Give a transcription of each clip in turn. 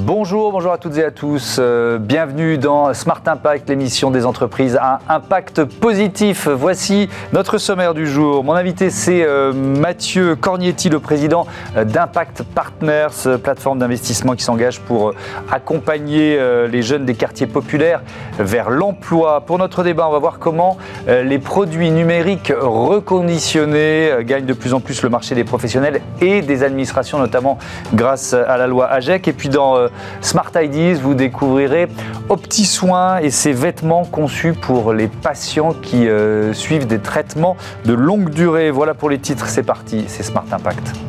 Bonjour, bonjour à toutes et à tous. Euh, bienvenue dans Smart Impact, l'émission des entreprises à impact positif. Voici notre sommaire du jour. Mon invité, c'est euh, Mathieu Cornietti, le président euh, d'Impact Partners, plateforme d'investissement qui s'engage pour accompagner les jeunes des quartiers populaires vers l'emploi. Pour notre débat, on va voir comment les produits numériques reconditionnés gagnent de plus en plus le marché des professionnels et des administrations, notamment grâce à la loi AGEC. Smart Ideas, vous découvrirez Opti Soins et ses vêtements conçus pour les patients qui euh, suivent des traitements de longue durée. Voilà pour les titres, c'est parti, c'est Smart Impact.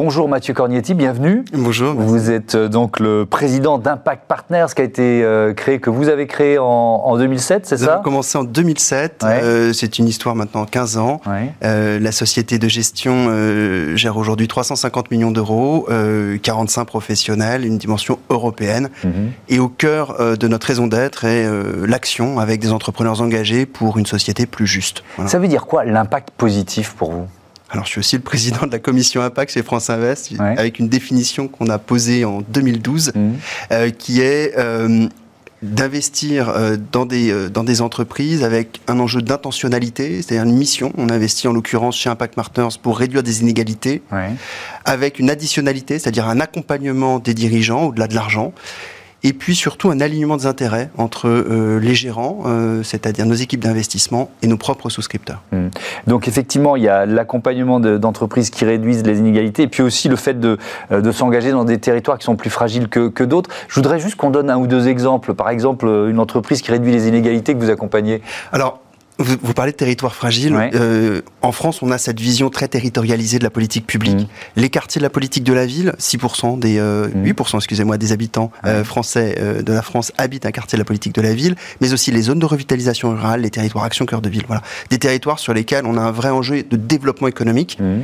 Bonjour Mathieu Cornietti, bienvenue. Bonjour. Vous êtes euh, donc le président d'Impact Partners qui a été euh, créé, que vous avez créé en, 2007, c'est ça? Nous commencé en 2007. Euh, c'est une histoire maintenant 15 ans. la société de gestion gère aujourd'hui 350 millions d'euros, 45 professionnels, une dimension européenne. Mhm. Et au cœur de notre raison d'être est l'action avec des entrepreneurs engagés pour une société plus juste. Ça veut dire quoi l'impact positif pour vous? Alors, je suis aussi le président de la commission Impact chez France Invest, avec une définition qu'on a posée en 2012, mmh. euh, qui est euh, d'investir euh, dans, des, dans des entreprises avec un enjeu d'intentionnalité, c'est-à-dire une mission. On investit en l'occurrence chez Impact Partners pour réduire des inégalités, avec une additionnalité, c'est-à-dire un accompagnement des dirigeants au-delà de l'argent et puis surtout un alignement des intérêts entre euh, les gérants, euh, c'est-à-dire nos équipes d'investissement, et nos propres souscripteurs. Mmh. Donc effectivement, il y a l'accompagnement d'entreprises qui réduisent les inégalités, et puis aussi le fait de, euh, de s'engager dans des territoires qui sont plus fragiles que, que d'autres. Je voudrais juste qu'on donne un ou deux exemples. Par exemple, une entreprise qui réduit les inégalités que vous accompagnez. Alors, vous, parlez de territoire fragile. Euh, en France, on a cette vision très territorialisée de la politique publique. Mm. Les quartiers de la politique de la ville, 6% des 8%, euh, mm. excusez-moi, des habitants euh, français de la France habitent un quartier de la politique de la ville, mais aussi les zones de revitalisation rurale, les territoires action cœur de ville. Voilà, des territoires sur lesquels on a un vrai enjeu de développement économique. Mm.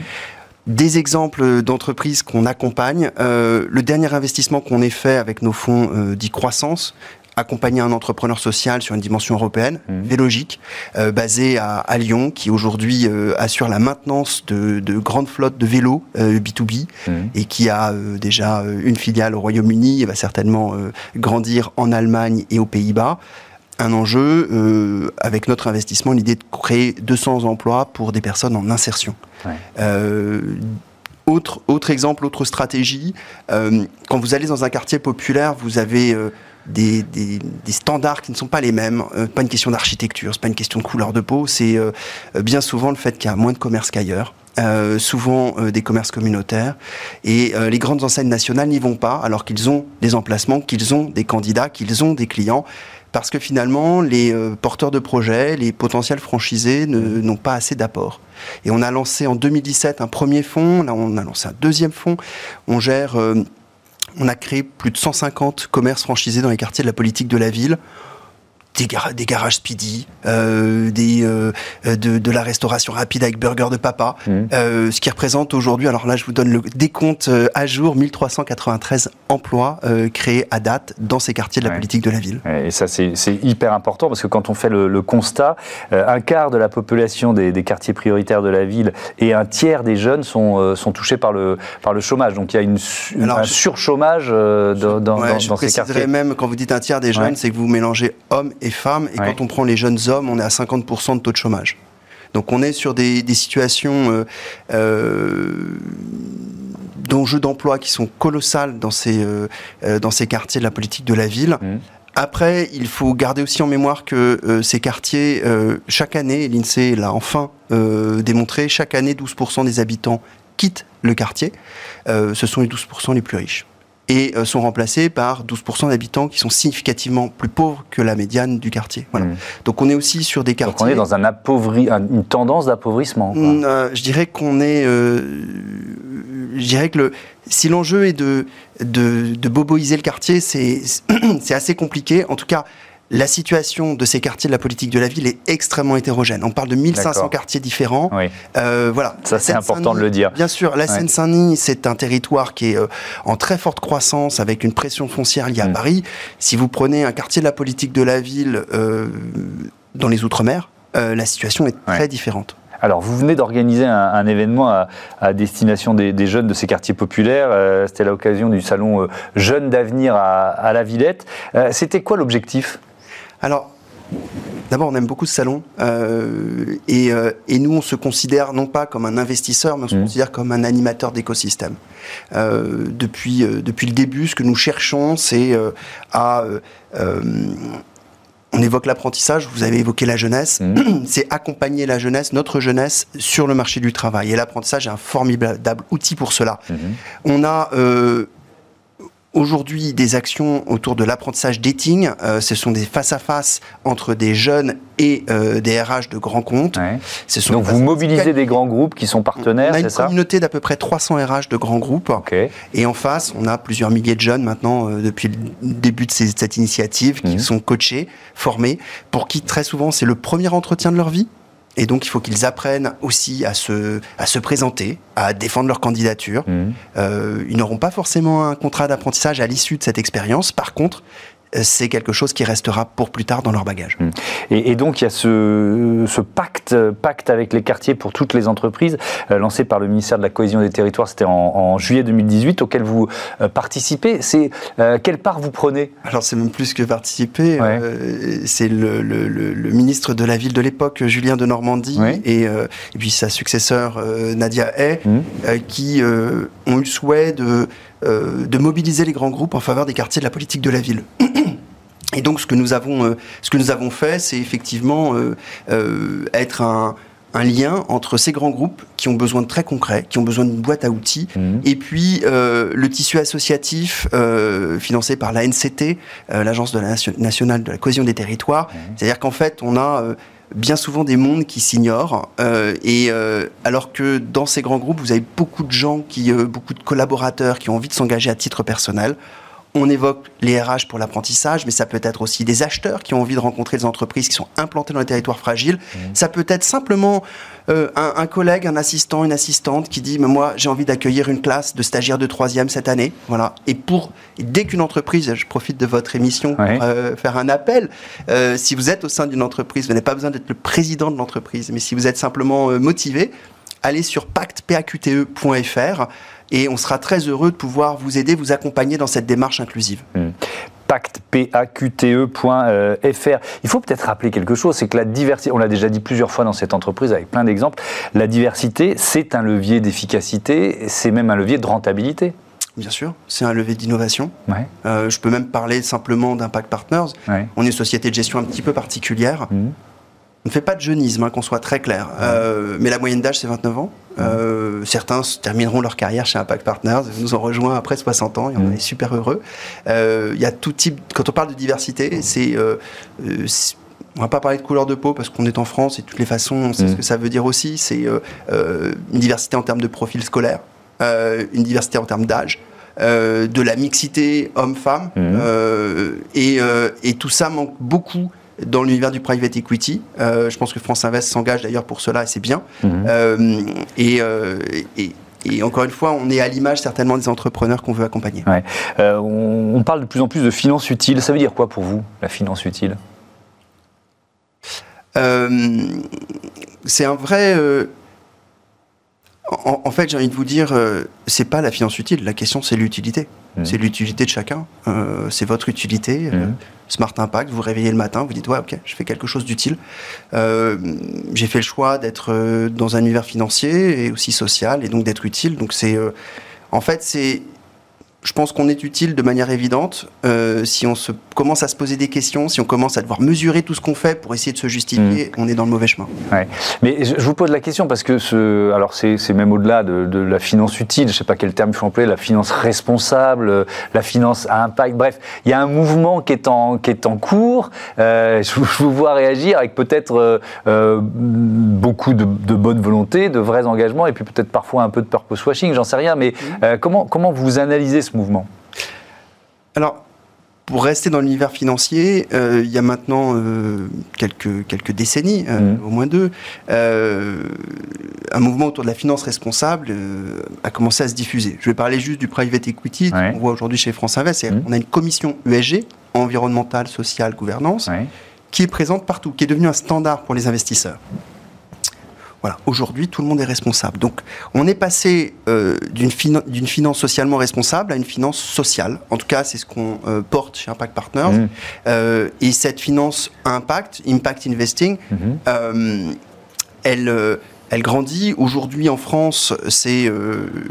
des exemples d'entreprises qu'on accompagne. le dernier investissement qu'on ait fait avec nos fonds euh, dits croissance, accompagner un entrepreneur social sur une dimension européenne, mmh. Vélogique, euh, basé à, Lyon, qui aujourd'hui euh, assure la maintenance de, grandes flottes de vélos B2B euh, mmh. et qui a déjà une filiale au Royaume-Uni et va certainement grandir en Allemagne et aux Pays-Bas. Un enjeu avec notre investissement, l'idée de créer 200 emplois pour des personnes en insertion. autre, autre exemple, autre stratégie, quand vous allez dans un quartier populaire, vous avez des, standards qui ne sont pas les mêmes. Euh, pas une question d'architecture, c'est pas une question de couleur de peau, c'est euh, bien souvent le fait qu'il y a moins de commerce qu'ailleurs. Euh, souvent des commerces communautaires et les grandes enseignes nationales n'y vont pas alors qu'ils ont des emplacements, qu'ils ont des candidats, qu'ils ont des clients parce que finalement les porteurs de projets, les potentiels franchisés n'ont pas assez d'apport. Et on a lancé en 2017 un premier fonds, là on a lancé un deuxième fonds, on gère on a créé plus de 150 commerces franchisés dans les quartiers de la politique de la ville des, garages speedy, euh, des, euh, de, la restauration rapide avec burger de papa, mmh. euh, ce qui représente aujourd'hui, alors là je vous donne le décompte à jour, 1393 emplois créés à date dans ces quartiers de la politique de la ville. Et ça c'est hyper important parce que quand on fait le, constat, un quart de la population des, quartiers prioritaires de la ville et un tiers des jeunes sont, sont touchés par le, par le chômage. Donc il y a une, un surchômage dans, dans, je ces quartiers. même quand vous dites un tiers des jeunes, c'est que vous mélangez hommes et femmes. Et quand on prend les jeunes hommes, on est à 50% de taux de chômage. Donc on est sur des, situations euh, euh, d'enjeux d'emploi qui sont colossales dans ces, euh, euh, dans ces quartiers de la politique de la ville. Mmh. Après, il faut garder aussi en mémoire que ces quartiers, chaque année, l'INSEE l'a enfin démontré, chaque année, 12% des habitants quittent le quartier. ce sont les 12% les plus riches et euh, sont remplacés par 12% d'habitants qui sont significativement plus pauvres que la médiane du quartier. Voilà. Mmh. Donc on est aussi sur des quartiers... Donc on est dans un appauvri... une tendance d'appauvrissement mmh, euh, Je dirais qu'on est... Euh, je dirais que le, si l'enjeu est de, de, de boboiser le quartier, c'est assez compliqué. En tout cas, la situation de ces quartiers de la politique de la ville est extrêmement hétérogène. On parle de 1500 quartiers différents. Euh, voilà. Ça, c'est important de le dire. Bien sûr, la Seine-Saint-Denis, c'est un territoire qui est euh, en très forte croissance, avec une pression foncière liée à mm. Paris. Si vous prenez un quartier de la politique de la ville euh, dans les Outre-mer, la situation est très différente. Alors, vous venez d'organiser un, événement à, destination des, jeunes de ces quartiers populaires. Euh, c'était l'occasion du salon euh, Jeunes d'avenir à, la Villette. Euh, c'était quoi l'objectif? Alors, D'abord, on aime beaucoup ce salon et, nous, on se considère non pas comme un investisseur, mais on se mmh. considère comme un animateur d'écosystème. depuis, depuis le début, ce que nous cherchons, c'est à on évoque l'apprentissage, vous avez évoqué la jeunesse, mmh. c'est accompagner la jeunesse, notre jeunesse, sur le marché du travail. Et l'apprentissage est un formidable outil pour cela. Mmh. On a euh, aujourd'hui des actions autour de l'apprentissage dating. Euh, ce sont des face-à-face entre des jeunes et euh, des RH de grands comptes. Donc vous mobilisez des grands groupes qui sont partenaires, c'est ça On a une communauté d'à peu près 300 RH de grands groupes. Et en face, on a plusieurs milliers de jeunes maintenant, euh, depuis le début de, cette initiative, qui mmh. sont coachés, formés, pour qui très souvent c'est le premier entretien de leur vie. Et donc, il faut qu'ils apprennent aussi à se, à se présenter, à défendre leur candidature. Mmh. Euh, ils n'auront pas forcément un contrat d'apprentissage à l'issue de cette expérience. Par contre, c'est quelque chose qui restera pour plus tard dans leur bagage. Hum. Et, donc il y a ce, pacte, pacte avec les quartiers pour toutes les entreprises euh, lancé par le ministère de la Cohésion des Territoires, c'était en, juillet 2018, auquel vous euh, participez. C'est euh, quelle part vous prenez? Alors c'est même plus que participer. c'est le, ministre de la ville de l'époque, Julien de Normandie, et, puis sa successeur Nadia Hay, hum. qui ont eu le souhait de euh, de mobiliser les grands groupes en faveur des quartiers de la politique de la ville. Et donc, ce que nous avons, euh, ce que nous avons fait, c'est effectivement euh, être un, lien entre ces grands groupes qui ont besoin de très concret, qui ont besoin d'une boîte à outils, mmh. et puis le tissu associatif financé par la NCT, l'Agence de la nationale de la cohésion des territoires. Mmh. C'est-à-dire qu'en fait, on a bien souvent des mondes qui s'ignorent. Euh, et euh, alors que dans ces grands groupes, vous avez beaucoup de gens, qui, euh, beaucoup de collaborateurs qui ont envie de s'engager à titre personnel. On évoque les RH pour l'apprentissage, mais ça peut être aussi des acheteurs qui ont envie de rencontrer des entreprises qui sont implantées dans les territoires fragiles. Mmh. Ça peut être simplement euh, un, collègue, un assistant, une assistante qui dit mais moi j'ai envie d'accueillir une classe de stagiaires de troisième cette année. Voilà. Et pour dès qu'une entreprise, je profite de votre émission pour euh, faire un appel. Euh, si vous êtes au sein d'une entreprise, vous n'avez pas besoin d'être le président de l'entreprise, mais si vous êtes simplement motivé, allez sur pactepaqte.fr et on sera très heureux de pouvoir vous aider, vous accompagner dans cette démarche inclusive. Hmm. pactepaqte.fr. Il faut peut-être rappeler quelque chose, c'est que la diversité, on l'a déjà dit plusieurs fois dans cette entreprise avec plein d'exemples, la diversité, c'est un levier d'efficacité, c'est même un levier de rentabilité. Bien sûr, c'est un levier d'innovation. Euh, je peux même parler simplement d'Impact Partners. On est une société de gestion un petit peu particulière. Hmm. On ne fait pas de jeunisme, hein, qu'on soit très clair. Euh, mais la moyenne d'âge, c'est 29 ans. Euh, certains termineront leur carrière chez Impact Partners, nous ont rejoint après 60 ans et on mm. est super heureux. Euh, il y a tout type, quand on parle de diversité, c'est on va pas parler de couleur de peau parce qu'on est en France et de toutes les façons, on sait ce mm. que ça veut dire aussi. C'est une diversité en termes de profil scolaire, une diversité en termes d'âge, de la mixité homme-femme. Mm. et, et, tout ça manque beaucoup dans l'univers du private equity. Euh, je pense que France Invest s'engage d'ailleurs pour cela et c'est bien. Mhm. Euh, euh, et, et, encore une fois, on est à l'image certainement des entrepreneurs qu'on veut accompagner. on, parle de plus en plus de finance utile. Ça veut dire quoi pour vous, la finance utile? C'est un vrai en, fait, j'ai envie de vous dire, euh, c'est pas la finance utile. La question, c'est l'utilité. Mmh. C'est l'utilité de chacun. Euh, c'est votre utilité. Euh, mmh. Smart Impact, vous vous réveillez le matin, vous dites ouais, ok, je fais quelque chose d'utile. j'ai fait le choix d'être dans un univers financier et aussi social, et donc d'être utile. Donc c'est, en fait, c'est je pense qu'on est utile de manière évidente euh, si on se commence à se poser des questions, si on commence à devoir mesurer tout ce qu'on fait pour essayer de se justifier, mm. on est dans le mauvais chemin. Ouais. Mais je vous pose la question parce que ce, alors c'est même au-delà de, la finance utile, je ne sais pas quel terme il faut employer, la finance responsable, la finance à impact. Bref, il y a un mouvement qui est en qui est en cours. Euh, je, vous vois réagir avec peut-être euh, beaucoup de, de, bonne volonté, de vrais engagements et puis peut-être parfois un peu de purpose washing, j'en sais rien. Mais mm. comment comment vous analysez ce mouvement? Alors, pour rester dans l'univers financier, euh, il y a maintenant euh, quelques, quelques décennies, euh, mmh. au moins deux, un mouvement autour de la finance responsable a commencé à se diffuser. Je vais parler juste du private equity qu'on voit aujourd'hui chez France Invest. Mmh. On a une commission ESG, environnementale, sociale, gouvernance, qui est présente partout, qui est devenue un standard pour les investisseurs. Voilà, aujourd'hui, tout le monde est responsable. Donc, on est passé euh, d'une finance socialement responsable à une finance sociale. En tout cas, c'est ce qu'on euh, porte chez Impact Partners. Mmh. Euh, et cette finance impact, impact investing, mmh. elle elle grandit. Aujourd'hui, en France, c'est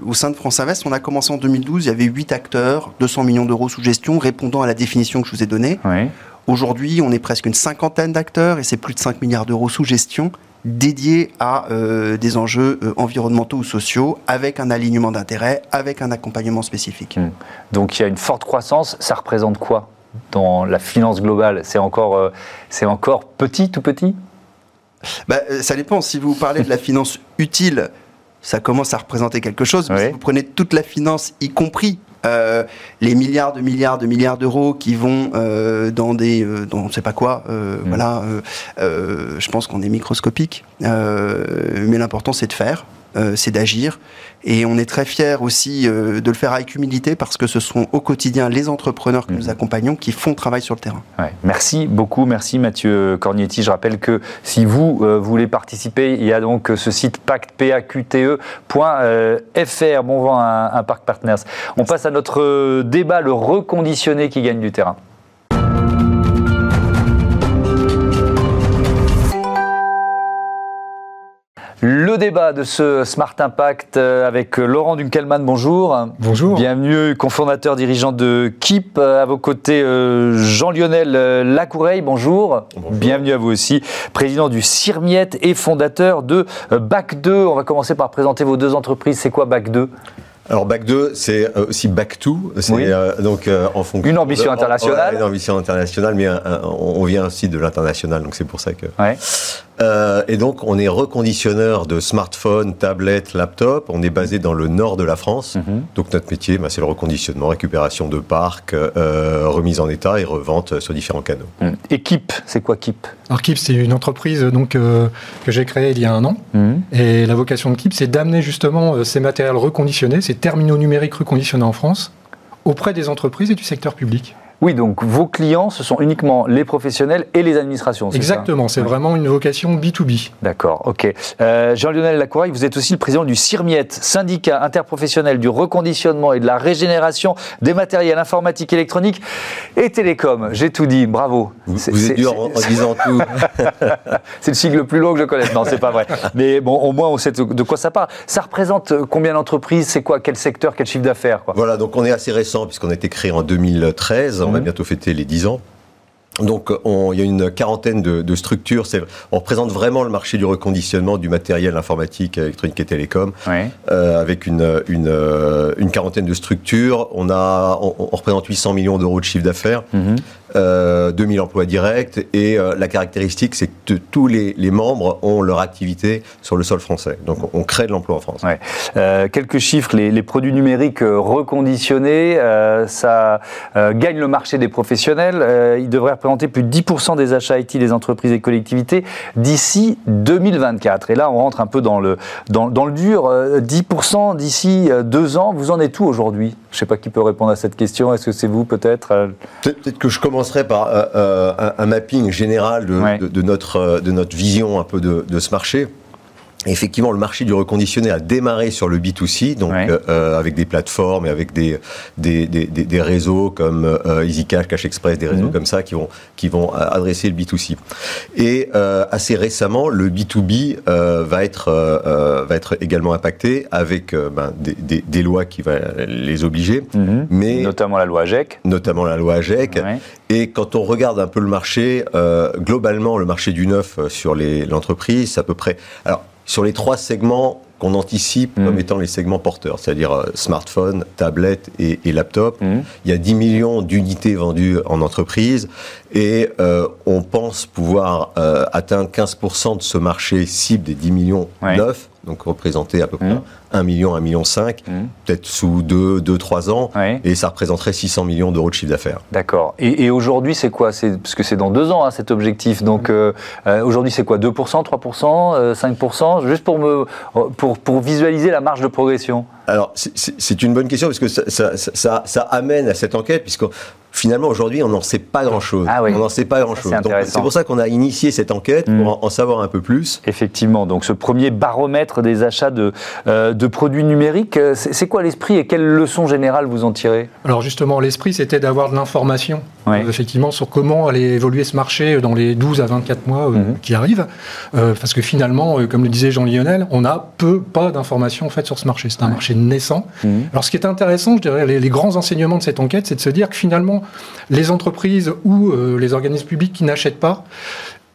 au sein de France Invest, on a commencé en 2012, il y avait 8 acteurs, 200 millions d'euros sous gestion, répondant à la définition que je vous ai donnée. Aujourd'hui, on est presque une cinquantaine d'acteurs et c'est plus de 5 milliards d'euros sous gestion dédié à euh, des enjeux euh, environnementaux ou sociaux, avec un alignement d'intérêts, avec un accompagnement spécifique. Hmm. Donc il y a une forte croissance, ça représente quoi dans la finance globale? C'est encore, euh, c'est encore petit, tout petit? Bah, Ça dépend. Si vous parlez de la finance utile, ça commence à représenter quelque chose. Mais si vous prenez toute la finance, y compris euh, les milliards de milliards de milliards d'euros qui vont euh, dans des, euh, dans on ne sait pas quoi, mm. voilà, je pense qu'on est microscopique, mais l'important c'est de faire. Euh, c'est d'agir. Et on est très fiers aussi euh, de le faire avec humilité parce que ce sont au quotidien les entrepreneurs que nous mhm. accompagnons qui font le travail sur le terrain. Merci beaucoup, merci Mathieu Cornietti. Je rappelle que si vous euh, voulez participer, il y a donc ce site pactepaqte.fr. Bon vent à, un Parc Partners. On passe à notre débat, le reconditionné qui gagne du terrain. Le débat de ce Smart Impact euh, avec Laurent Dunkelman, bonjour. Bonjour. Bienvenue, cofondateur dirigeant de KIP. Euh, à vos côtés, euh, Jean-Lionel Lacoureille, bonjour. Bienvenue à vous aussi, président du CIRMIET et fondateur de BAC2. On va commencer par présenter vos deux entreprises. C'est quoi BAC2 alors Bac 2, c'est aussi Bac 2, c'est euh, donc euh, en fonction une ambition internationale. une ambition internationale, mais on vient aussi de l'international, donc c'est pour ça que. Ouais. Et donc on est reconditionneur de smartphones, tablettes, laptops. On est basé dans le nord de la France. Mhm. Donc notre métier, bah, c'est le reconditionnement, récupération de parcs, remise en état et revente sur différents canaux. Mhm. Et KIP, c'est quoi KIP Alors KIP, c'est une entreprise donc que j'ai créée il y a un an. Mhm. Et la vocation de KIP, c'est d'amener justement ces matériels reconditionnés, terminaux numériques reconditionnés en France auprès des entreprises et du secteur public. Oui, donc vos clients, ce sont uniquement les professionnels et les administrations. Exactement, c'est vraiment une vocation B2B. D'accord, ok. Euh, Jean-Lionel Lacoureille, vous êtes aussi le président du CIRMIET, syndicat interprofessionnel du reconditionnement et de la régénération des matériels informatiques, électroniques et télécoms. J'ai tout dit, bravo. Vous, êtes dur en, disant tout. c'est le sigle le plus long que je connaisse. Non, c'est pas vrai. Mais bon, au moins on sait de quoi ça parle. Ça représente combien d'entreprises? C'est quoi? Quel secteur? Quel chiffre d'affaires Voilà, donc on est assez récent puisqu'on a été créé en 2013 on va bientôt fêter les 10 ans. Donc, il y a une quarantaine de, structures. On représente vraiment le marché du reconditionnement du matériel informatique, électronique et télécom, euh, avec une, une, quarantaine de structures. On, a, on, représente 800 millions d'euros de chiffre d'affaires. Mhm euh, 2000 emplois directs et euh, la caractéristique c'est que tous les, membres ont leur activité sur le sol français. Donc on crée de l'emploi en France. Euh, quelques chiffres, les, produits numériques euh, reconditionnés, ça gagne le marché des professionnels. il devrait représenter plus de 10% des achats IT des entreprises et collectivités d'ici 2024. Et là on rentre un peu dans le, dans, dans le dur. 10% d'ici deux ans, vous en êtes où aujourd'hui? Je ne sais pas qui peut répondre à cette question. Est-ce que c'est vous peut-être? Peut-être que je commence commencerai par euh, euh, un, mapping général de, notre, de notre vision un peu de, de ce marché. Effectivement, le marché du reconditionné a démarré sur le B2C, donc euh, avec des plateformes et avec des, des, des, des réseaux comme euh, EasyCash, Cash Express, des réseaux mhm. comme ça qui vont, qui vont adresser le B2C. Et euh, assez récemment, le B2B euh, va, être, euh, va être également impacté avec ben, des, des, lois qui vont les obliger. Mhm. mais notamment la loi AGEC. Notamment la loi AGEC. Et quand on regarde un peu le marché, globalement, le marché du neuf sur l'entreprise, c'est à peu près... Alors, sur les trois segments qu'on anticipe comme mm. étant les segments porteurs, c'est-à-dire euh, smartphone, tablette et, laptop. Mm. Il y a 10 millions d'unités vendues en entreprise et euh, on pense pouvoir euh, atteindre 15% de ce marché cible des 10 millions neufs, donc représenter à peu près 1 mm. million, 1 million 5, peut-être sous 2, 2 3 ans, et ça représenterait 600 millions d'euros de chiffre d'affaires. D'accord. Et, aujourd'hui, c'est quoi? Parce que c'est dans 2 ans hein, cet objectif. Donc aujourd'hui, c'est quoi? 2%, 3%, 5% Juste pour, me, pour pour, visualiser la marge de progression Alors, c'est une bonne question parce que ça, ça, amène à cette enquête, puisque finalement, aujourd'hui, on n'en sait pas grand-chose. Ah On n'en sait pas grand-chose. C'est pour ça qu'on a initié cette enquête, pour mm. en, savoir un peu plus. Effectivement, donc ce premier baromètre des achats de, euh, de produits numériques, euh, c'est quoi l'esprit et quelles leçons générales vous en tirez? Alors justement, l'esprit, c'était d'avoir de l'information, euh, effectivement, sur comment allait évoluer ce marché dans les 12 à 24 mois mm-hmm. qui arrivent. parce que finalement, comme le disait Jean-Lionel, on a peu, pas d'informations en fait, sur ce marché. C'est un marché naissant. Mm-hmm. Alors ce qui est intéressant, je dirais, les grands enseignements de cette enquête, c'est de se dire que finalement, les entreprises ou euh, les organismes publics qui n'achètent pas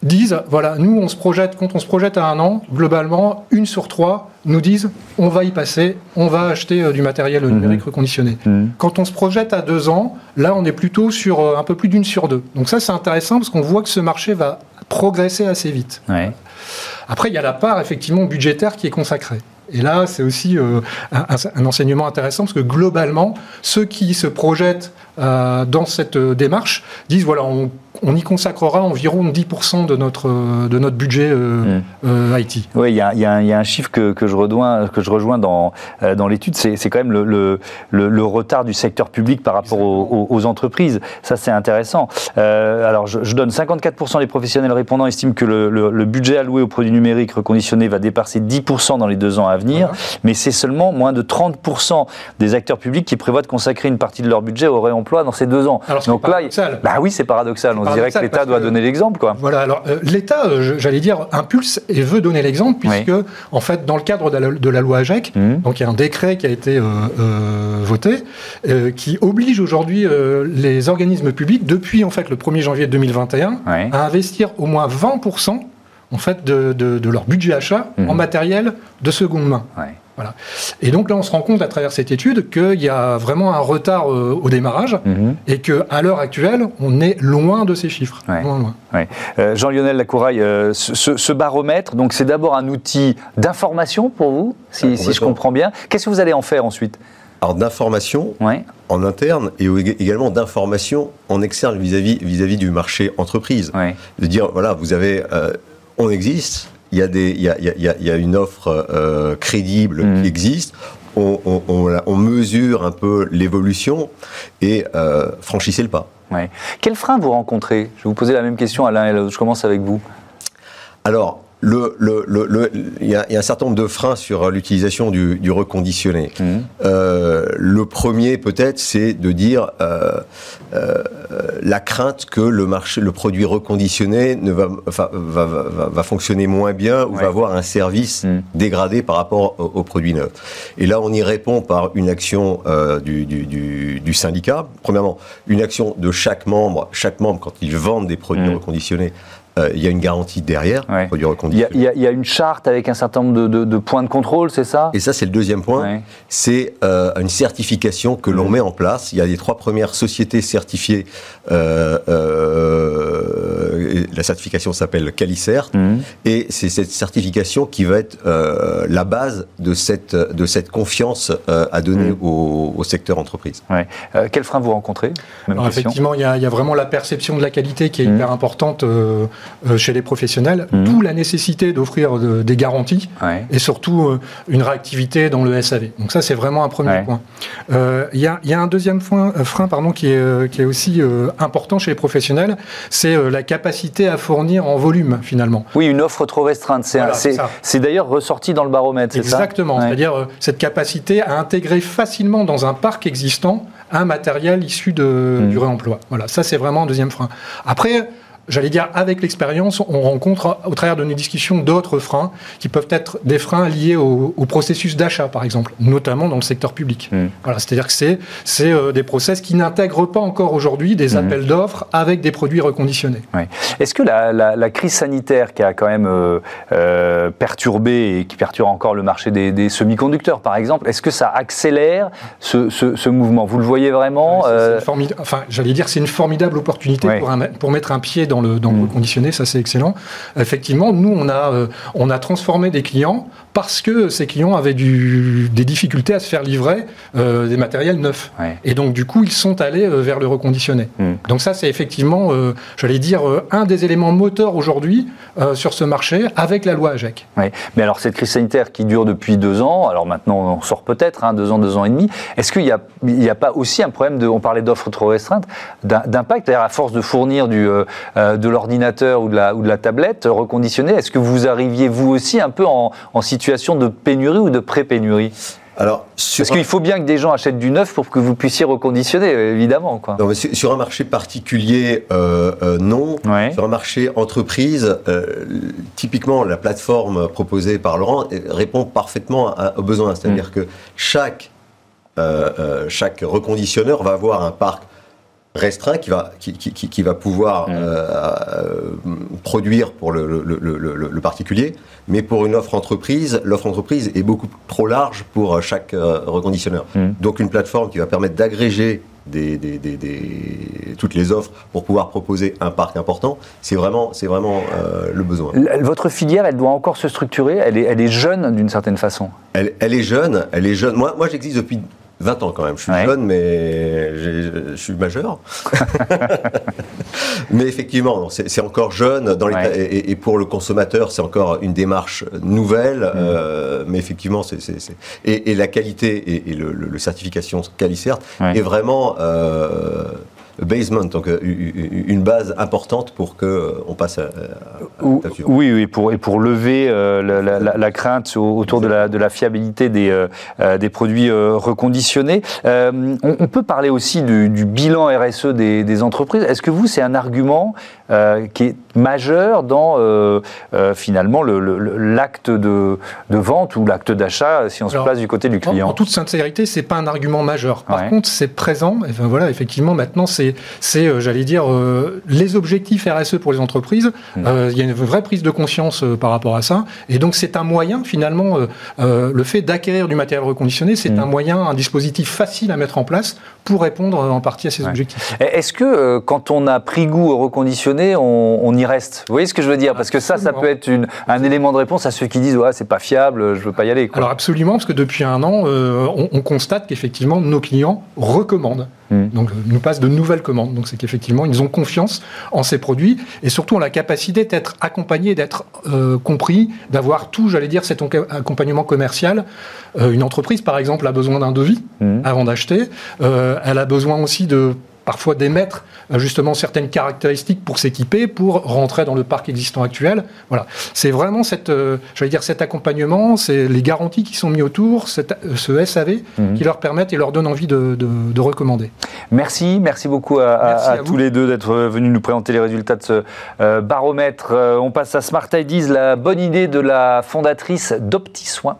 disent, voilà, nous, on se projette, quand on se projette à un an, globalement, une sur trois nous disent, on va y passer, on va acheter euh, du matériel mhm. numérique reconditionné. Mhm. Quand on se projette à deux ans, là, on est plutôt sur euh, un peu plus d'une sur deux. Donc ça, c'est intéressant parce qu'on voit que ce marché va progresser assez vite. Après, il y a la part, effectivement, budgétaire qui est consacrée. Et là, c'est aussi un, enseignement intéressant parce que globalement, ceux qui se projettent euh, dans cette euh, démarche disent voilà, on, y consacrera environ 10% de notre, de notre budget euh, mm. IT. Oui, il y, y, a un chiffre que, que, je, rejoins, que je rejoins dans, dans l'étude, c'est quand même le, le, le, retard du secteur public par rapport aux, entreprises. Ça, c'est intéressant. alors, je, donne 54% des professionnels répondants estiment que le, budget alloué aux produits numériques reconditionnés va dépasser 10% dans les deux ans à venir, mais c'est seulement moins de 30% des acteurs publics qui prévoient de consacrer une partie de leur budget au réemploi dans ces deux ans. Alors, donc là, bah oui, c'est paradoxal. On dirait que l'État doit donner l'exemple, quoi. Voilà. Alors euh, l'État, euh, j'allais dire, impulse et veut donner l'exemple puisque, en fait, dans le cadre de la, loi AGEC, mmh. donc il y a un décret qui a été euh, voté qui oblige aujourd'hui les organismes publics, depuis en fait le 1er janvier 2021, à investir au moins 20 en fait de, leur budget achat mmh. en matériel de seconde main. Et donc là, on se rend compte à travers cette étude qu'il y a vraiment un retard euh, au démarrage mhm. et qu'à l'heure actuelle, on est loin de ces chiffres. Euh, Jean-Lionel Lacouraille, euh, ce, baromètre, donc c'est d'abord un outil d'information pour vous, si, je comprends bien. Qu'est-ce que vous allez en faire ensuite? Alors d'information en interne et également d'information en externe vis-à-vis vis-à-vis du marché entreprise. De dire voilà, vous avez, on existe, il y, a des, il, y a, il, y a, une offre euh, crédible mm. qui existe. On, on, on, mesure un peu l'évolution et euh, franchissez le pas. Ouais. Quel frein vous rencontrez? Je vais vous poser la même question à l'un et l'autre. Je commence avec vous. Alors, le, le, le, il, y a, un certain nombre de freins sur l'utilisation du, du, reconditionné. Mmh. Euh, le premier, peut-être, c'est de dire euh, euh, la crainte que le marché, le produit reconditionné ne va, va, va, va fonctionner moins bien ou va avoir un service mmh. dégradé par rapport au, produit neuf. Et là, on y répond par une action euh, du, du, du, du, syndicat. Premièrement, une action de chaque membre. Chaque membre, quand ils vendent des produits mmh. reconditionnés, euh, il y a une garantie derrière, produit reconditionné. Il y, a une charte avec un certain nombre de, points de contrôle, c'est ça? Et ça, c'est le deuxième point. C'est euh, une certification que l'on mmh. met en place. Il y a les trois premières sociétés certifiées. Euh, la certification s'appelle Calicert. Mmh. Et c'est cette certification qui va être la base de cette, de cette confiance à donner mmh. au, secteur entreprise. quel frein vous rencontrez? Effectivement, il y, a, vraiment la perception de la qualité qui est hyper importante euh, chez les professionnels, mmh. d'où la nécessité d'offrir des garanties et surtout euh, une réactivité dans le SAV. Donc ça, c'est vraiment un premier point. Euh, il y, a, un deuxième point, frein pardon, qui, est, qui est aussi important chez les professionnels, c'est la capacité à fournir en volume finalement. Oui, une offre trop restreinte. C'est d'ailleurs ressorti dans le baromètre, c'est ça? Exactement, c'est-à-dire cette capacité à intégrer facilement dans un parc existant un matériel issu de, mmh. du réemploi. Voilà, ça c'est vraiment un deuxième frein. Après, j'allais dire, avec l'expérience, on rencontre au travers de nos discussions d'autres freins qui peuvent être des freins liés au, processus d'achat, par exemple, notamment dans le secteur public. Hmm. Voilà, c'est-à-dire que c'est c'est euh, des process qui n'intègrent pas encore aujourd'hui des hmm. appels d'offres avec des produits reconditionnés. Est-ce que la, la, crise sanitaire qui a quand même euh, euh, perturbé et qui perturbe encore le marché des, semi-conducteurs, par exemple, est-ce que ça accélère ce, ce, mouvement? Vous le voyez vraiment Enfin, j'allais dire, c'est une formidable opportunité pour, pour mettre un pied dans dans le, dans le reconditionné, ça c'est excellent. Effectivement, nous, on a, on a transformé des clients parce que ces clients avaient du, des difficultés à se faire livrer des matériels neufs. Et donc, du coup, ils sont allés vers le reconditionné. Mmh. Donc ça, c'est effectivement, j'allais dire, un des éléments moteurs aujourd'hui sur ce marché avec la loi AGEC. Mais alors, cette crise sanitaire qui dure depuis deux ans, alors maintenant on sort peut-être, hein, deux ans, deux ans et demi, est-ce qu'il n'y a, pas aussi un problème de, on parlait d'offres trop restreintes, d'impact, c'est-à-dire à force de fournir du, euh, euh, de l'ordinateur ou, de la, ou de la tablette reconditionnée, est-ce que vous arriviez vous aussi un peu en, en situation de pénurie ou de pré-pénurie? Alors, Parce qu'il faut bien que des gens achètent du neuf pour que vous puissiez reconditionner, évidemment. Quoi. Non, sur un marché particulier, euh, euh, non. Sur un marché entreprise, euh, typiquement, la plateforme proposée par Laurent répond parfaitement aux besoins. C'est-à-dire mm. que chaque, chaque reconditionneur va avoir un parc restreint qui va, qui, qui, qui va pouvoir mm. produire pour le, le, le, le particulier mais pour une offre entreprise, l'offre entreprise est beaucoup trop large pour euh, chaque euh, reconditionneur. Hmm. Donc une plateforme qui va permettre d'agréger des, toutes les offres pour pouvoir proposer un parc important, c'est vraiment, c'est vraiment euh, le besoin. Votre filière, elle doit encore se structurer, elle est, elle est jeune d'une certaine façon? Elle, elle, est jeune, elle est jeune. Moi, moi j'existe depuis 20 ans quand même. Je suis jeune, mais je suis majeur. mais effectivement, c'est encore jeune. Dans et, pour le consommateur, c'est encore une démarche nouvelle. Mm. Euh, mais effectivement, c'est. Et, et, la qualité et, le, le, certification Calicert est vraiment. Euh, basement, donc euh, une base importante pour que euh, on passe à, Oui, oui, pour, et pour lever euh, la, crainte autour de la, de la fiabilité des, des produits reconditionnés. On, peut parler aussi du, bilan RSE des, des entreprises. Est-ce que vous, c'est un argument qui est majeur dans finalement l'acte de, de, vente ou l'acte d'achat si on se place du côté du client En, toute sincérité, c'est pas un argument majeur. Par contre, c'est présent. Et voilà, effectivement, maintenant, c'est c'est, euh, j'allais dire, euh, les objectifs RSE pour les entreprises. Mmh. Euh, il y a une vraie prise de conscience par rapport à ça. Et donc, c'est un moyen, finalement, le fait d'acquérir du matériel reconditionné, c'est mmh. un moyen, un dispositif facile à mettre en place pour répondre en partie à ces objectifs. Est-ce que quand on a pris goût au reconditionné, on, y reste? Vous voyez ce que je veux dire? Parce que ça, ça peut être un élément de réponse à ceux qui disent ouais, c'est pas fiable, je veux pas y aller. Alors absolument, parce que depuis un an, on, on constate qu'effectivement nos clients recommandent. Hmm. Donc, nous passent de nouvelles commandes. Donc, c'est qu'effectivement, ils ont confiance en ces produits et surtout en la capacité d'être accompagnés, d'être euh, compris, d'avoir tout, j'allais dire, cet accompagnement commercial. Euh, une entreprise, par exemple, a besoin d'un devis hmm. avant d'acheter. Euh, elle a besoin aussi de parfois d'émettre euh, justement certaines caractéristiques pour s'équiper, pour rentrer dans le parc existant actuel. Voilà, c'est vraiment cette, euh, dire cet accompagnement, c'est les garanties qui sont mises autour, cette, euh, ce SAV mhm. qui leur permettent et leur donnent envie de, recommander. Merci, merci beaucoup à, tous les deux d'être venus nous présenter les résultats de ce baromètre. on passe à Smart Ideas, la bonne idée de la fondatrice d'OptiSoin.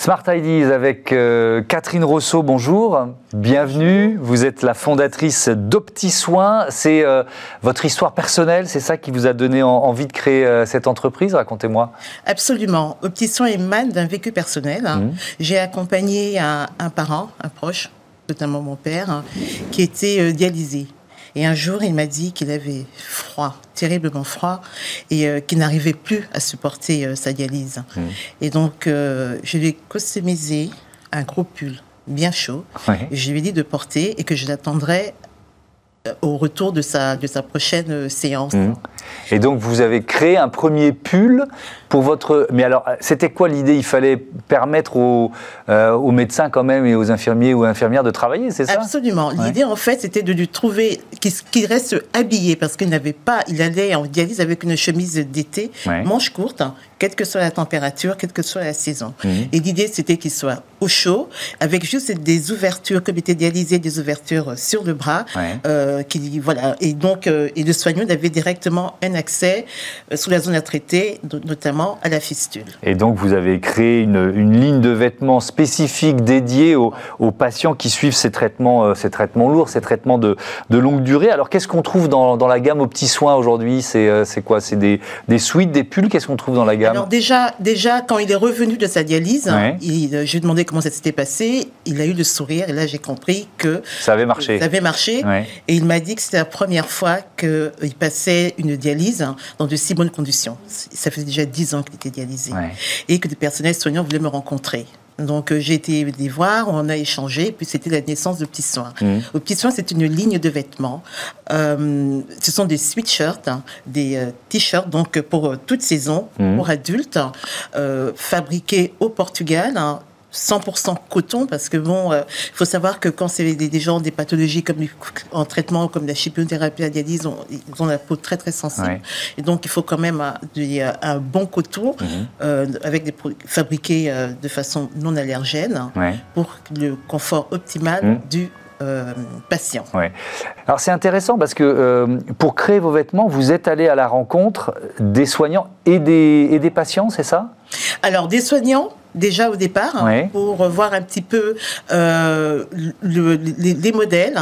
Smart Ideas avec euh, Catherine Rousseau, bonjour, bienvenue. Vous êtes la fondatrice d'OptiSoin. C'est euh, votre histoire personnelle, c'est ça qui vous a donné envie de créer euh, cette entreprise? Racontez-moi. Absolument. OptiSoin émane d'un vécu personnel. Mmh. J'ai accompagné un, parent, un proche, notamment mon père, hein, qui était dialysé. Et un jour, il m'a dit qu'il avait froid, terriblement froid, et euh, qu'il n'arrivait plus à supporter euh, sa dialyse. Mmh. Et donc, euh, je lui ai customisé un gros pull bien chaud. Et je lui ai dit de porter et que je l'attendrais au retour de sa, de sa prochaine séance. Mmh. Et donc vous avez créé un premier pull pour votre... Mais alors, c'était quoi l'idée? Il fallait permettre aux, euh, aux, médecins quand même et aux infirmiers ou infirmières de travailler, c'est ça? Absolument. L'idée en fait, c'était de lui trouver qu'il reste habillé parce qu'il n'avait pas... Il allait en dialyse avec une chemise d'été, manche courte, quelle que soit la température, quelle que soit la saison. Mmh. Et l'idée, c'était qu'il soit au chaud, avec juste des ouvertures, comme était dialysé, des ouvertures sur le bras. Euh, qui, voilà. Et donc, euh, et le soignant avait directement un accès euh, sous la zone à traiter, notamment à la fistule. Et donc, vous avez créé une, ligne de vêtements spécifique dédiée aux, patients qui suivent ces traitements, euh, ces traitements lourds, ces traitements de, longue durée. Alors, qu'est-ce qu'on trouve dans, la gamme aux petits soins aujourd'hui? Euh, C'est quoi? C'est des, des suites, des pulls? Qu'est-ce qu'on trouve dans la gamme? Alors, déjà, déjà, quand il est revenu de sa dialyse, il, je lui ai demandé comment ça s'était passé. il a eu le sourire et là j'ai compris que ça avait marché. Ça avait marché. Et il m'a dit que c'était la première fois qu'il passait une dialyse dans de si bonnes conditions. Ça faisait déjà dix ans qu'il était dialysé. Et que des personnels soignants voulaient me rencontrer. Donc euh, j'ai été les voir, on a échangé, puis c'était la naissance de Petits Soins. Mmh. Petits Soins, c'est une ligne de vêtements. Euh, ce sont des sweatshirts, hein, des euh, t-shirts, donc pour toute saison, mmh. pour adultes, fabriqués au Portugal, hein, 100% coton parce que bon, il euh, faut savoir que quand c'est des, gens des pathologies comme en traitement comme la chimiothérapie, la dialyse, ils ont la peau très très sensible. Et donc il faut quand même un, un bon coton euh, avec des fabriqués euh, de façon non allergène pour le confort optimal mhm. du patient. Alors c'est intéressant parce que pour créer vos vêtements, vous êtes allé à la rencontre des soignants et des, et des patients, c'est ça? Alors des soignants, déjà au départ pour voir un petit peu euh, les, modèles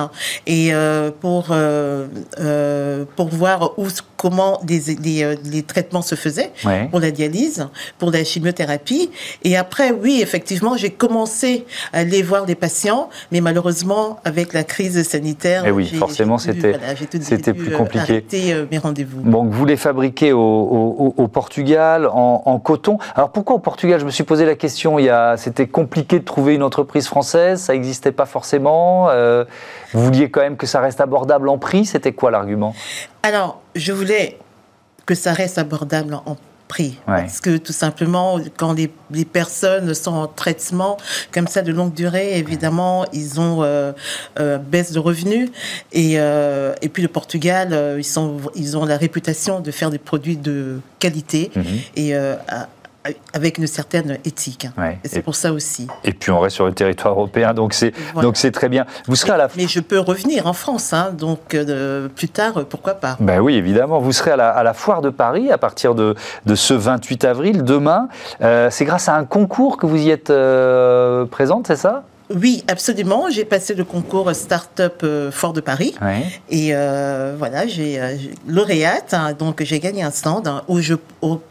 et euh, pour euh, pour voir où comment les traitements se faisaient pour la dialyse, pour la chimiothérapie. Et après, oui, effectivement, j'ai commencé à aller voir les patients, mais malheureusement, avec la crise sanitaire, et eh oui, forcément, c'était c'était plus compliqué. mes rendez-vous. Donc, vous les fabriquez au, au, Portugal en, en, coton. Alors, pourquoi au Portugal? Je me suis posé la question. Il c'était compliqué de trouver une entreprise française, ça n'existait pas forcément. Euh, vous vouliez quand même que ça reste abordable en prix. C'était quoi l'argument? Alors, je voulais que ça reste abordable en prix. Parce que tout simplement, quand les, personnes sont en traitement comme ça de longue durée, évidemment, ils ont euh, euh, baisse de revenus. Et, et puis le Portugal, ils, sont, ils ont la réputation de faire des produits de qualité. Mhm. Et avec une certaine éthique. Et c'est pour ça aussi. Et puis on reste sur le territoire européen, donc c'est donc c'est très bien. Vous serez à la. Mais je peux revenir en France, hein, donc euh, plus tard, pourquoi pas. Ben oui, évidemment. Vous serez à la, à la foire de Paris à partir de, de ce 28 avril, demain. Euh, c'est grâce à un concours que vous y êtes euh, présente, c'est ça? Oui, absolument. J'ai passé le concours Startup euh, Fort de Paris. Et euh, voilà, j'ai euh, lauréate. Hein, donc, j'ai gagné un stand hein, où je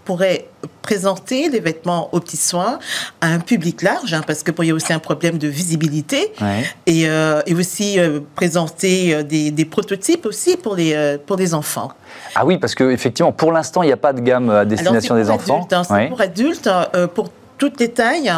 pourrais présenter les vêtements aux petits soins à un public large, hein, parce qu'il y a aussi un problème de visibilité. Et, et, aussi présenter des, des, prototypes aussi pour les, pour les enfants. Ah oui, parce qu'effectivement, pour l'instant, il n'y a pas de gamme à destination des enfants. c'est pour adultes, pour toutes les tailles,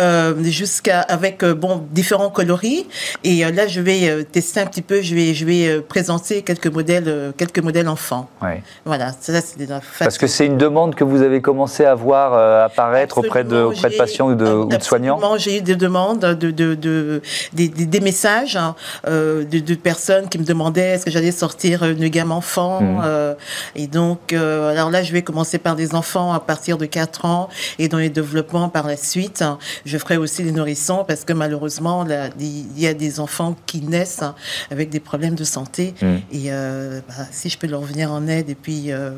euh, jusqu'à avec euh, bon différents coloris. Et euh, là, je vais tester un petit peu. Je vais je vais présenter quelques modèles quelques modèles enfants. Ouais. Voilà, ça, c'est Parce que c'est une demande que vous avez commencé à voir apparaître auprès de auprès de patients ou de, ou de soignants. J'ai eu des demandes de, de, de des, des, messages hein, de, de, personnes qui me demandaient est-ce que j'allais sortir une gamme enfant. Mmh. et donc alors là, je vais commencer par des enfants à partir de 4 ans et dans les développements par la suite. Je ferai aussi les nourrissons parce que malheureusement, il y a des enfants qui naissent avec des problèmes de santé. Mmh. Et euh, bah, si je peux leur venir en aide et puis euh,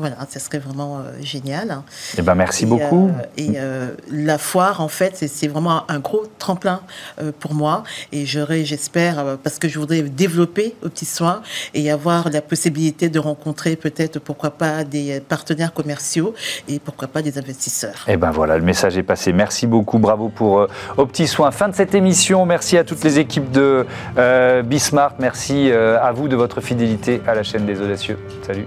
voilà, ça serait vraiment euh, génial. Eh ben, merci beaucoup. Euh, et euh, la foire, en fait, c'est vraiment un gros tremplin pour moi. Et j'aurai, j'espère, parce que je voudrais développer aux petits soins et avoir la possibilité de rencontrer peut-être, pourquoi pas, des partenaires commerciaux et pourquoi pas des investisseurs. Et eh ben voilà, le message est passé. Merci beaucoup, bravo pour aux petits soins. Fin de cette émission. Merci à toutes les équipes de Bismarck. Merci à vous de votre fidélité à la chaîne des audacieux. Salut.